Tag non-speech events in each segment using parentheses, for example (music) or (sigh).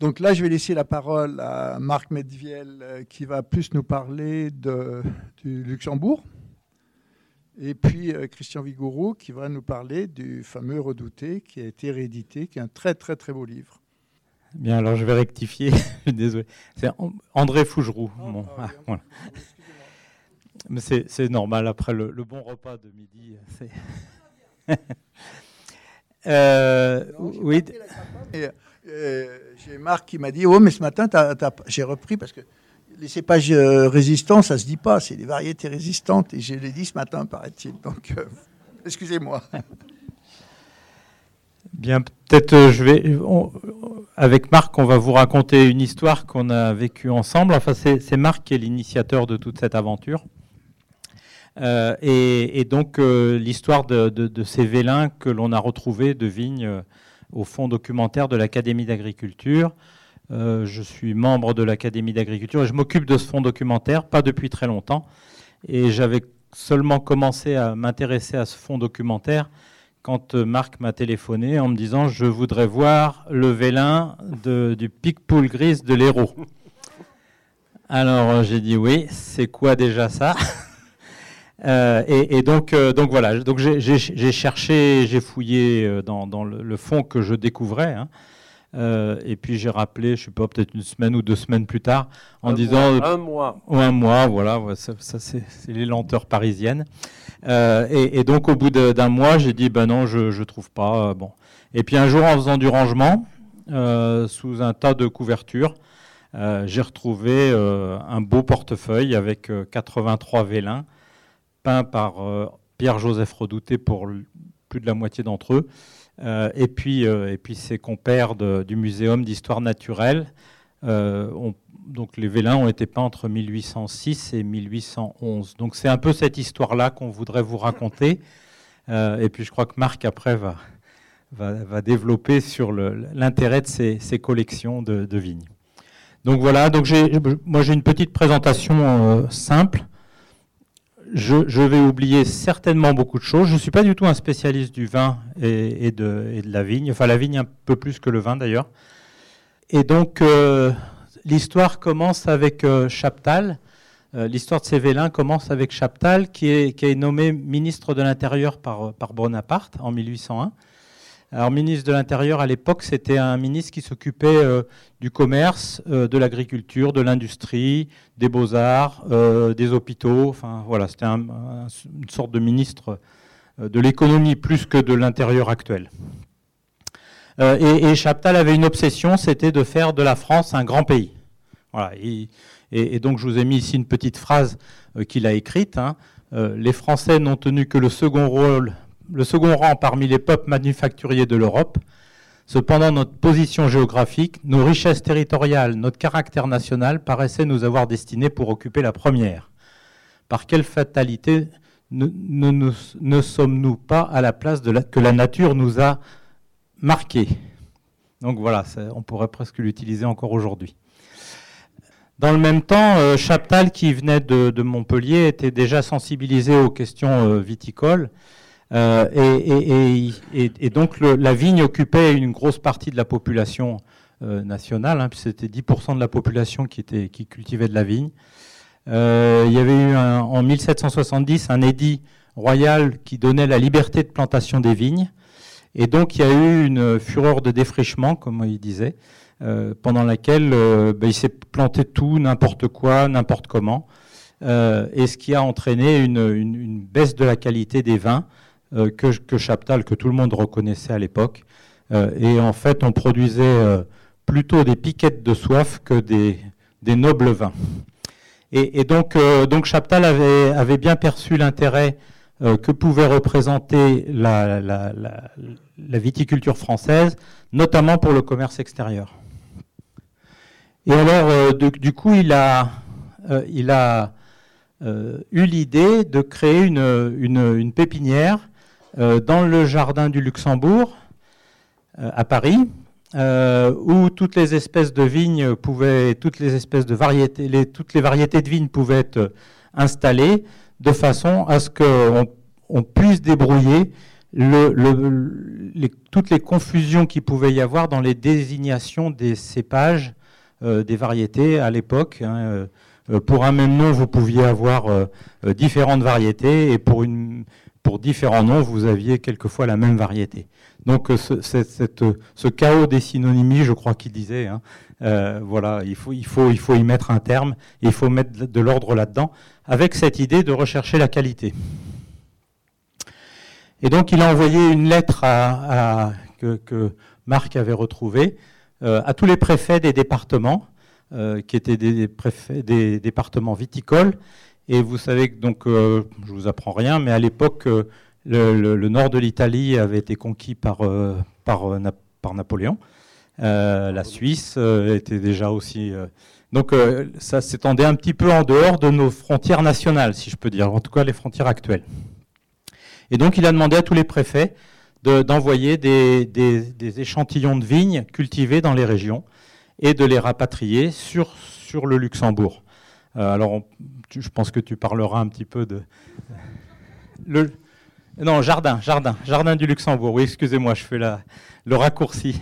Donc là, je vais laisser la parole à Marc Medviel euh, qui va plus nous parler de, du Luxembourg. Et puis euh, Christian Vigourou qui va nous parler du fameux Redouté qui a été réédité, qui est un très très très beau livre. Bien, alors je vais rectifier. (laughs) Désolé. C'est André Fougeroux. Ah, ah, Mais c'est normal après le, bon repas de midi. (laughs) euh, oui. Euh, j'ai Marc qui m'a dit Oh, mais ce matin, j'ai repris parce que les cépages euh, résistants, ça se dit pas, c'est des variétés résistantes. Et je l'ai dit ce matin, paraît-il. Donc, euh, (laughs) excusez-moi. (laughs) Bien, peut-être je vais. avec Marc, on va vous raconter une histoire qu'on a vécue ensemble. Enfin, c'est Marc qui est l'initiateur de toute cette aventure. et, donc, l'histoire de, de, ces vélins que l'on a retrouvés de vignes au fonds documentaire de l'Académie d'agriculture. Euh, je suis membre de l'Académie d'agriculture et je m'occupe de ce fonds documentaire, pas depuis très longtemps. Et j'avais seulement commencé à m'intéresser à ce fonds documentaire quand euh, Marc m'a téléphoné en me disant je voudrais voir le vélin du pic-poule de l'Hérault. Alors euh, j'ai dit oui, c'est quoi déjà ça? Euh, et, donc, euh, donc voilà, donc j'ai cherché, j'ai fouillé euh, dans, le, fond que je découvrais. Hein. et puis j'ai rappelé, je sais pas, peut-être une semaine ou deux semaines plus tard, en disant un mois, ou un mois, voilà, ça, c'est les lenteurs parisiennes. Et, donc au bout d'un mois, j'ai dit ben non, je je trouve pas. bon. Et puis un jour, en faisant du rangement sous un tas de couvertures, j'ai retrouvé un beau portefeuille avec 83 vélins peint par euh, Pierre-Joseph Redouté pour plus de la moitié d'entre eux, euh, et, puis, euh, et puis ses compères du Muséum d'histoire naturelle. donc les vélins ont été peints entre 1806 et 1811. Donc c'est un peu cette histoire-là qu'on voudrait vous raconter. et puis je crois que Marc, après, va, va, développer sur l'intérêt de ces, ces collections de, de, vignes. Donc voilà, donc moi j'ai une petite présentation simple je, vais oublier certainement beaucoup de choses. Je ne suis pas du tout un spécialiste du vin et, de, la vigne, enfin la vigne un peu plus que le vin d'ailleurs. Et donc euh, l'histoire commence avec euh, Chaptal. Euh, l'histoire de ces vélins commence avec Chaptal, qui est, qui est nommé ministre de l'Intérieur par, par Bonaparte en 1801. Alors, ministre de l'Intérieur à l'époque, c'était un ministre qui s'occupait euh, du commerce, euh, de l'agriculture, de l'industrie, des beaux-arts, euh, des hôpitaux. Enfin, voilà, c'était une sorte de ministre de l'économie plus que de l'intérieur actuel. Et, Chaptal avait une obsession, c'était de faire de la France un grand pays. Voilà, et, donc, je vous ai mis ici une petite phrase qu'il a écrite. Hein. les Français n'ont tenu que le second rôle le second rang parmi les peuples manufacturiers de l'Europe. Cependant, notre position géographique, nos richesses territoriales, notre caractère national paraissaient nous avoir destinés pour occuper la première. Par quelle fatalité ne, sommes-nous pas à la place que la nature nous a marqués? Donc voilà, on pourrait presque l'utiliser encore aujourd'hui. Dans le même temps, euh, Chaptal, qui venait de, Montpellier, était déjà sensibilisé aux questions euh, viticoles euh, et, donc la vigne occupait une grosse partie de la population euh, nationale, hein, c'était 10% de la population qui, était, qui cultivait de la vigne. Euh, il y avait eu en 1770 un édit royal qui donnait la liberté de plantation des vignes. Et donc il y a eu une fureur de défrichement, comme il disait, pendant laquelle ben, il s'est planté tout, n'importe quoi, n'importe comment. et ce qui a entraîné une, une, baisse de la qualité des vins euh, que, Chaptal, que tout le monde reconnaissait à l'époque. Euh, et en fait, on produisait euh, plutôt des piquettes de soif que des, nobles vins. Et, donc, Chaptal avait, bien perçu l'intérêt que pouvait représenter la, viticulture française, notamment pour le commerce extérieur. Et alors, du, coup, il a, eu l'idée de créer une, pépinière dans le jardin du Luxembourg, euh, à Paris, euh, où toutes les espèces de vignes pouvaient, toutes les espèces de variétés, toutes les variétés de vignes pouvaient être installées de façon à ce qu'on on puisse débrouiller toutes les confusions qu'il pouvait y avoir dans les désignations des cépages, des variétés à l'époque. Hein, pour un même nom, vous pouviez avoir différentes variétés, et pour, une, pour différents noms, vous aviez quelquefois la même variété. Donc ce, ce chaos des synonymies, je crois qu'il disait, hein, euh, voilà, il faut, y mettre un terme, il faut mettre de l'ordre là-dedans, avec cette idée de rechercher la qualité. Et donc il a envoyé une lettre que, Marc avait retrouvée euh, à tous les préfets des départements, euh, qui étaient des départements viticoles. Et vous savez que donc, je vous apprends rien, mais à l'époque, le, nord de l'Italie avait été conquis par, par, par Napoléon. Euh, la Suisse euh, était déjà aussi. Euh, donc ça s'étendait un petit peu en dehors de nos frontières nationales, si je peux dire, en tout cas les frontières actuelles. Et donc il a demandé à tous les préfets d'envoyer des, échantillons de vignes cultivées dans les régions et de les rapatrier sur le Luxembourg. Alors je pense que tu parleras un petit peu de... Non, jardin, jardin, jardin du Luxembourg. Oui, excusez-moi, je fais la, le raccourci.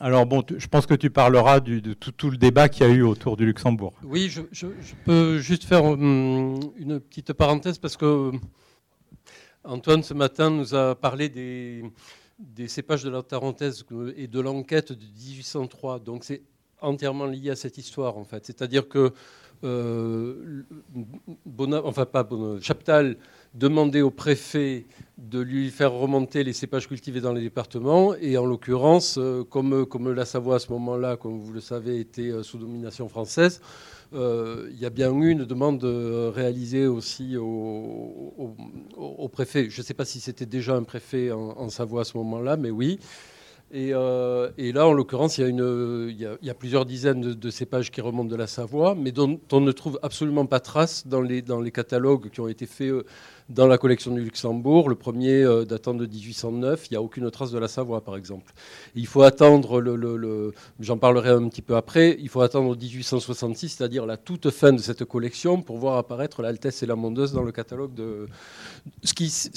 Alors bon, je pense que tu parleras de tout, le débat qu'il y a eu autour du Luxembourg. Oui, je, peux juste faire hum, une petite parenthèse parce que Antoine ce matin nous a parlé des, cépages de la Tarentaise et de l'enquête de 1803. Donc c'est entièrement lié à cette histoire en fait. C'est-à-dire que euh, enfin pas Chaptal demandait au préfet de lui faire remonter les cépages cultivés dans les départements. Et en l'occurrence, euh, comme, comme la Savoie à ce moment-là, comme vous le savez, était euh, sous domination française, il y a bien eu une demande réalisée aussi au, préfet. Je ne sais pas si c'était déjà un préfet en, Savoie à ce moment-là, mais oui. Et, là, en l'occurrence, il, y a plusieurs dizaines de, cépages qui remontent de la Savoie, mais dont on ne trouve absolument pas trace dans les, catalogues qui ont été faits dans la collection du Luxembourg. Le premier euh, datant de 1809, il n'y a aucune trace de la Savoie, par exemple. Il faut attendre, j'en parlerai un petit peu après, il faut attendre 1866, c'est-à-dire la toute fin de cette collection, pour voir apparaître l'Altesse et la Mondeuse dans le catalogue de... Ce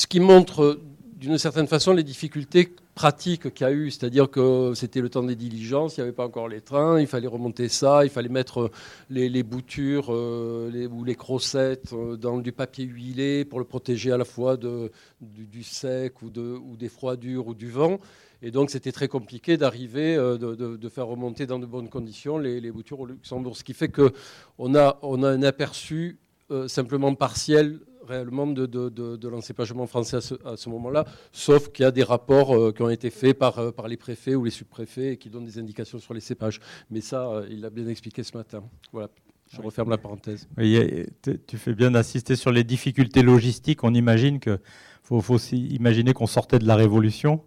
qui montre d'une certaine façon les difficultés pratiques qu'il y a eu, c'est-à-dire que c'était le temps des diligences, il n'y avait pas encore les trains, il fallait remonter ça, il fallait mettre les, boutures euh, ou les crossettes euh, dans du papier huilé pour le protéger à la fois du, sec ou, de, ou des froidures ou du vent. Et donc c'était très compliqué d'arriver, euh, de, faire remonter dans de bonnes conditions les, boutures au Luxembourg. Ce qui fait qu'on a, on a un aperçu simplement partiel réellement de, de, de, l'encépagement français à ce, moment-là, sauf qu'il y a des rapports euh, qui ont été faits par, euh, par les préfets ou les sous-préfets et qui donnent des indications sur les cépages. Mais ça, euh, il l'a bien expliqué ce matin. Voilà. Je referme la parenthèse. tu fais bien d'insister sur les difficultés logistiques. On imagine que faut, faut imaginer qu'on sortait de la Révolution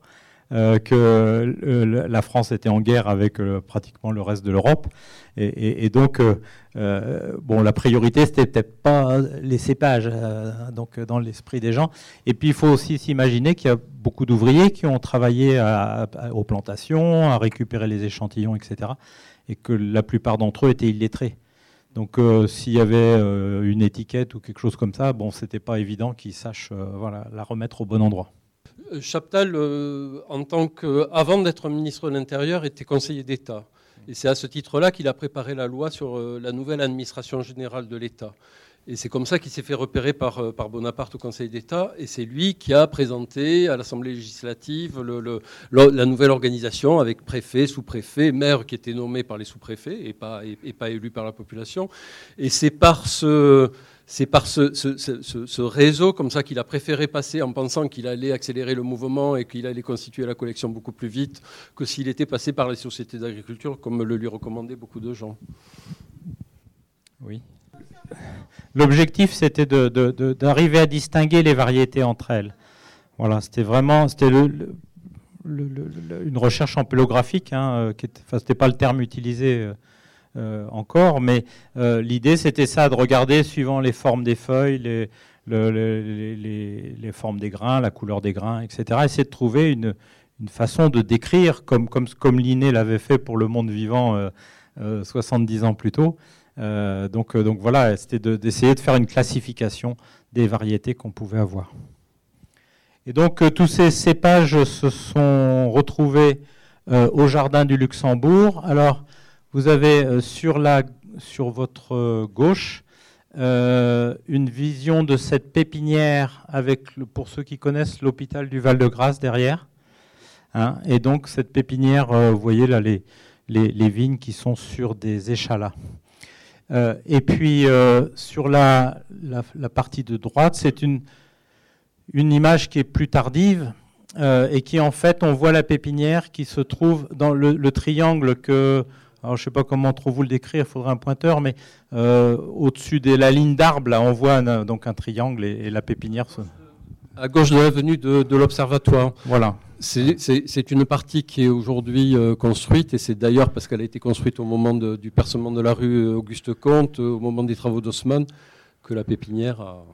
euh, que euh, la France était en guerre avec euh, pratiquement le reste de l'Europe. Et, donc, bon, la priorité, c'était peut-être pas les cépages, donc dans l'esprit des gens. Et puis, il faut aussi s'imaginer qu'il y a beaucoup d'ouvriers qui ont travaillé aux plantations, à récupérer les échantillons, etc. Et que la plupart d'entre eux étaient illettrés. Donc, s'il y avait une étiquette ou quelque chose comme ça, bon, c'était pas évident qu'ils sachent voilà, la remettre au bon endroit. Euh, Chaptal, euh, en tant que, avant d'être ministre de l'Intérieur, était conseiller d'État. Et c'est à ce titre-là qu'il a préparé la loi sur euh, la nouvelle administration générale de l'État. Et c'est comme ça qu'il s'est fait repérer par, par, Bonaparte au Conseil d'État. Et c'est lui qui a présenté à l'Assemblée législative la nouvelle organisation avec préfet, sous-préfet, maire qui était nommé par les sous-préfets et pas, et pas élu par la population. Et c'est par ce, c'est par ce, réseau comme ça qu'il a préféré passer en pensant qu'il allait accélérer le mouvement et qu'il allait constituer la collection beaucoup plus vite que s'il était passé par les sociétés d'agriculture, comme le lui recommandaient beaucoup de gens. Oui. L'objectif, c'était d'arriver à distinguer les variétés entre elles. Voilà, c'était vraiment, c'était une recherche ampélographique, hein, euh, qui n'était pas le terme utilisé euh, euh, encore, mais euh, l'idée c'était ça, de regarder suivant les formes des feuilles, les, formes des grains, la couleur des grains, etc. Essayer de trouver une, façon de décrire, comme, comme, Linné l'avait fait pour le monde vivant 70 euh, ans plus tôt. donc, voilà, c'était d'essayer de, faire une classification des variétés qu'on pouvait avoir. Et donc tous ces cépages se sont retrouvés au jardin du Luxembourg. Alors vous avez sur, la, sur votre gauche une vision de cette pépinière avec, pour ceux qui connaissent, l'hôpital du Val-de-Grâce derrière. Hein. et donc cette pépinière, vous voyez là les, les, vignes qui sont sur des échalas. Euh, et puis euh, sur la, partie de droite, c'est une, une image qui est plus tardive euh, et qui en fait, on voit la pépinière qui se trouve dans le, triangle que, alors je ne sais pas comment trop vous le décrire, il faudrait un pointeur, mais au-dessus de la ligne d'arbre, là, on voit donc un triangle et, la pépinière. À gauche de l'avenue de, de l'Observatoire. Voilà. C'est une partie qui est aujourd'hui euh, construite, et c'est d'ailleurs parce qu'elle a été construite au moment du percement de la rue Auguste Comte, au moment des travaux d'Haussmann, que la pépinière a,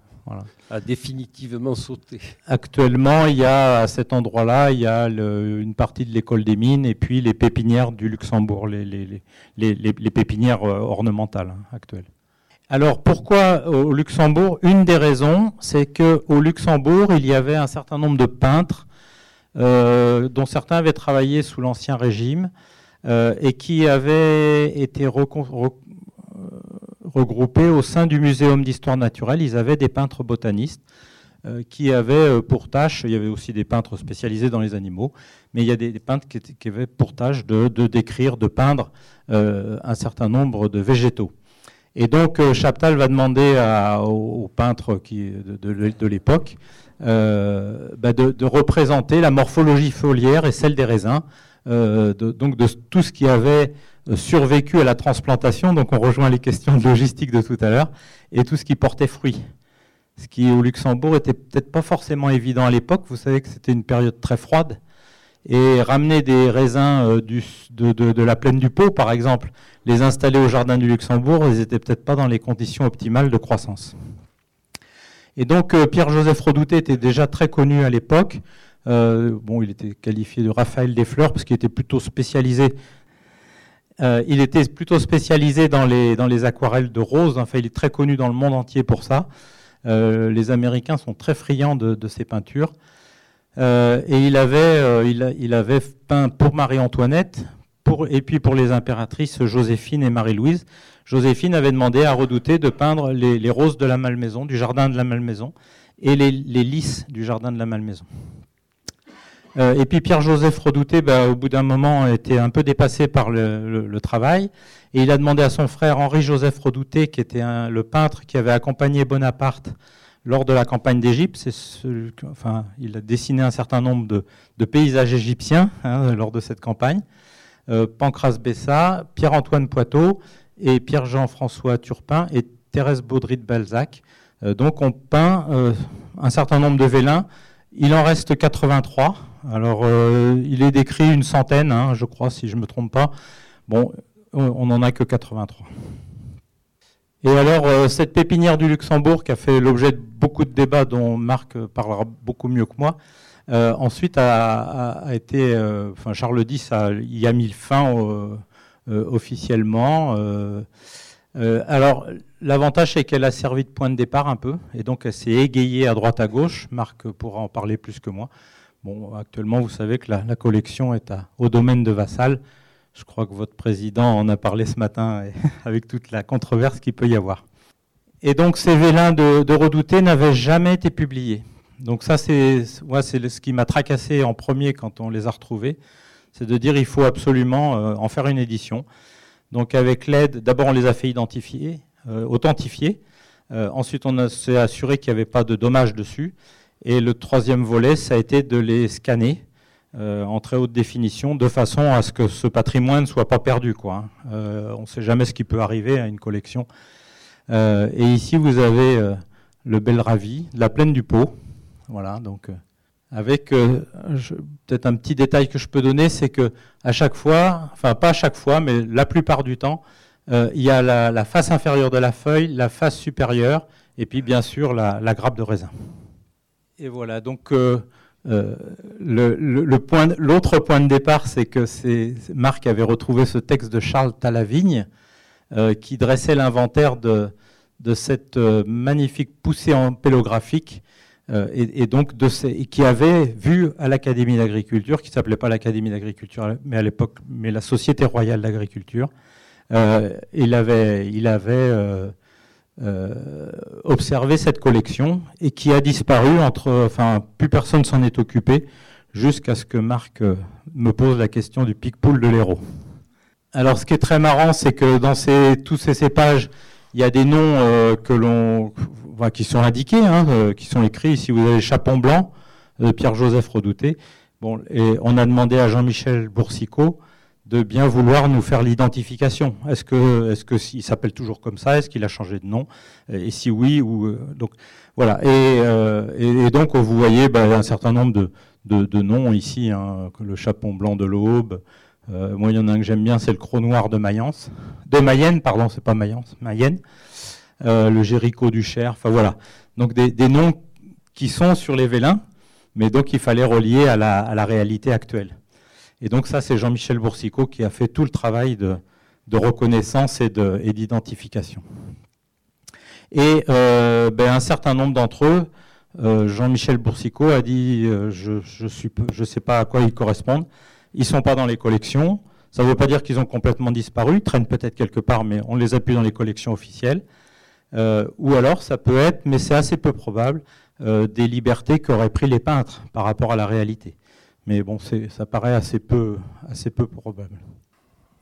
définitivement sauté. Actuellement, il y a à cet endroit-là, il y a une partie de l'école des mines et puis les pépinières du Luxembourg, les, les, pépinières euh, ornementales hein, actuelles. Alors pourquoi au Luxembourg? Une des raisons, c'est qu'au Luxembourg, il y avait un certain nombre de peintres euh, dont certains avaient travaillé sous l'Ancien Régime euh, et qui avaient été euh, regroupés au sein du Muséum d'histoire naturelle. Ils avaient des peintres botanistes qui avaient pour tâche, il y avait aussi des peintres spécialisés dans les animaux, mais il y a des, peintres qui, avaient pour tâche de, décrire, de peindre un certain nombre de végétaux. Et donc Chaptal va demander aux, peintres de l'époque euh, bah, de, représenter la morphologie foliaire et celle des raisins, euh, donc de tout ce qui avait euh, survécu à la transplantation, donc on rejoint les questions de logistique de tout à l'heure, et tout ce qui portait fruit. Ce qui au Luxembourg était peut-être pas forcément évident à l'époque. Vous savez que c'était une période très froide. Et ramener des raisins de, de, la plaine du Pau, par exemple, les installer au jardin du Luxembourg, ils n'étaient peut-être pas dans les conditions optimales de croissance. Et donc euh, Pierre-Joseph Redouté était déjà très connu à l'époque. Euh, bon, il était qualifié de Raphaël des Fleurs parce qu'il était plutôt spécialisé. Euh, il était plutôt spécialisé dans les, les aquarelles de rose. Enfin, il est très connu dans le monde entier pour ça. les Américains sont très friands de, ces peintures. et il avait, peint pour Marie-Antoinette, et puis pour les impératrices Joséphine et Marie-Louise. Joséphine avait demandé à Redouté de peindre les, roses de la Malmaison, du jardin de la Malmaison, et les, lys du jardin de la Malmaison. Euh, et puis Pierre-Joseph Redouté, bah, au bout d'un moment, était un peu dépassé par le, travail, et il a demandé à son frère Henri-Joseph Redouté, qui était le peintre qui avait accompagné Bonaparte lors de la campagne d'Égypte. Enfin, il a dessiné un certain nombre de, paysages égyptiens hein, lors de cette campagne. Euh, Pancras Bessa, Pierre-Antoine Poitot et Pierre-Jean-François Turpin et Thérèse Baudry de Balzac. Euh, donc on peint euh, un certain nombre de vélins. Il en reste 83. Alors euh, il est décrit une centaine, hein, je crois, si je ne me trompe pas. Bon, on n'en a que 83. Et alors, cette pépinière du Luxembourg, qui a fait l'objet de beaucoup de débats dont Marc parlera beaucoup mieux que moi, ensuite a, été. enfin, Charles X a, y a mis fin euh, officiellement. Euh, euh, alors, l'avantage, c'est qu'elle a servi de point de départ un peu, et donc elle s'est égayée à droite à gauche. Marc pourra en parler plus que moi. Bon, actuellement, vous savez que la, collection est au domaine de Vassal. Je crois que votre président en a parlé ce matin (laughs) avec toute la controverse qu'il peut y avoir. Et donc, ces vélins de, de n'avaient jamais été publiés. Donc ça, c'est ce qui m'a tracassé en premier quand on les a retrouvés c'est de dire il faut absolument euh, en faire une édition. Donc avec l'aide, d'abord on les a fait identifier, euh, authentifier. Euh, ensuite on s'est assuré qu'il n'y avait pas de dommages dessus. Et le troisième volet, ça a été de les scanner en très haute définition, de façon à ce que ce patrimoine ne soit pas perdu. Hein. on ne sait jamais ce qui peut arriver à une collection. et ici, vous avez le bel ravi, la plaine du pot. Voilà, donc avec euh, peut-être un petit détail que je peux donner, c'est que à chaque fois, enfin pas à chaque fois, mais la plupart du temps, euh, il y a la, face inférieure de la feuille, la face supérieure, et puis bien sûr la, grappe de raisin. Et voilà, donc euh, l'autre point, de départ, c'est que Marc avait retrouvé ce texte de Charles Talavigne qui dressait l'inventaire de, de, cette magnifique poussée en pélographique et, donc de ces, qui avait vu à l'Académie d'agriculture, qui s'appelait pas l'Académie d'agriculture, mais à l'époque, mais la Société royale d'agriculture, il avait, il avait observé cette collection et qui a disparu entre, enfin, plus personne s'en est occupé jusqu'à ce que Marc me pose la question du pic-poule de l'héros. Alors, ce qui est très marrant, c'est que dans ces, tous ces cépages, il y a des noms euh, que qui sont indiqués, hein, euh, qui sont écrits. Ici, vous avez Chapon Blanc de Pierre-Joseph Redouté. Bon, et on a demandé à Jean-Michel Boursicot de bien vouloir nous faire l'identification. Est-ce que, s'il s'appelle toujours comme ça Est-ce qu'il a changé de nom? Et si oui, ou euh, donc voilà. Et, donc vous voyez bah, un certain nombre de, noms ici, hein, le Chapon Blanc de l'Aube, euh, moi, il y en a un que j'aime bien, c'est le Croc Noir de Mayence. De Mayenne, pardon, c'est pas Mayence, Mayenne. Euh, le Jéricho du Cher, enfin voilà. Donc des, noms qui sont sur les vélins, mais donc il fallait relier à la, réalité actuelle. Et donc ça, c'est Jean-Michel Boursicot qui a fait tout le travail de, reconnaissance et d'identification. Et euh, ben, un certain nombre d'entre eux, Jean-Michel Boursicot a dit, je ne sais pas à quoi ils correspondent, ils ne sont pas dans les collections. Ça ne veut pas dire qu'ils ont complètement disparu, ils traînent peut-être quelque part, mais on les a plus dans les collections officielles. Euh, ou alors, ça peut être, mais c'est assez peu probable, euh, des libertés qu'auraient pris les peintres par rapport à la réalité. Mais bon, ça paraît assez peu, assez peu probable.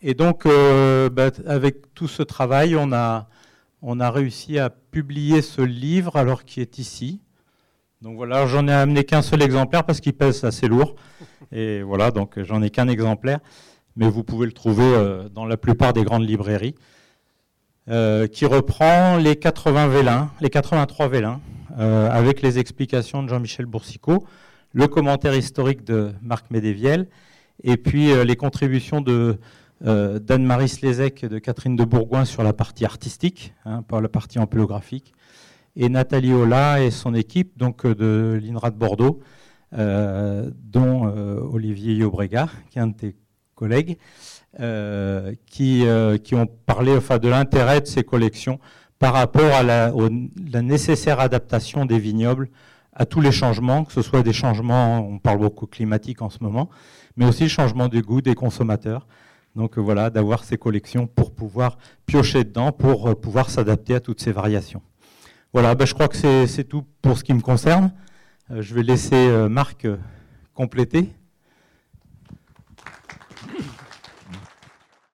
Et donc, euh, bah, avec tout ce travail, on a, on a réussi à publier ce livre, alors qui est ici. Donc voilà, j'en ai amené qu'un seul exemplaire parce qu'il pèse assez lourd. Et voilà, donc j'en ai qu'un exemplaire, mais vous pouvez le trouver euh, dans la plupart des grandes librairies, euh, qui reprend les 80 vélins, les 83 vélins, avec les explications de Jean-Michel Boursicot, le commentaire historique de Marc Médéviel, et puis les contributions de d'Anne-Marie Slézec et de Catherine de Bourgoin sur la partie artistique, hein, la partie ampélographique, et Nathalie Ola et son équipe, donc de l'INRA de Bordeaux, euh, dont euh, Olivier Yobrega, qui est un de tes collègues, euh, qui, qui ont parlé enfin, de l'intérêt de ces collections par rapport à la, la, nécessaire adaptation des vignobles à tous les changements, que ce soit des changements, on parle beaucoup climatique en ce moment, mais aussi le changement du goût des consommateurs. Donc voilà, d'avoir ces collections pour pouvoir piocher dedans, pour pouvoir s'adapter à toutes ces variations. Voilà, ben, je crois que c'est tout pour ce qui me concerne. Euh, je vais laisser euh, Marc euh, compléter.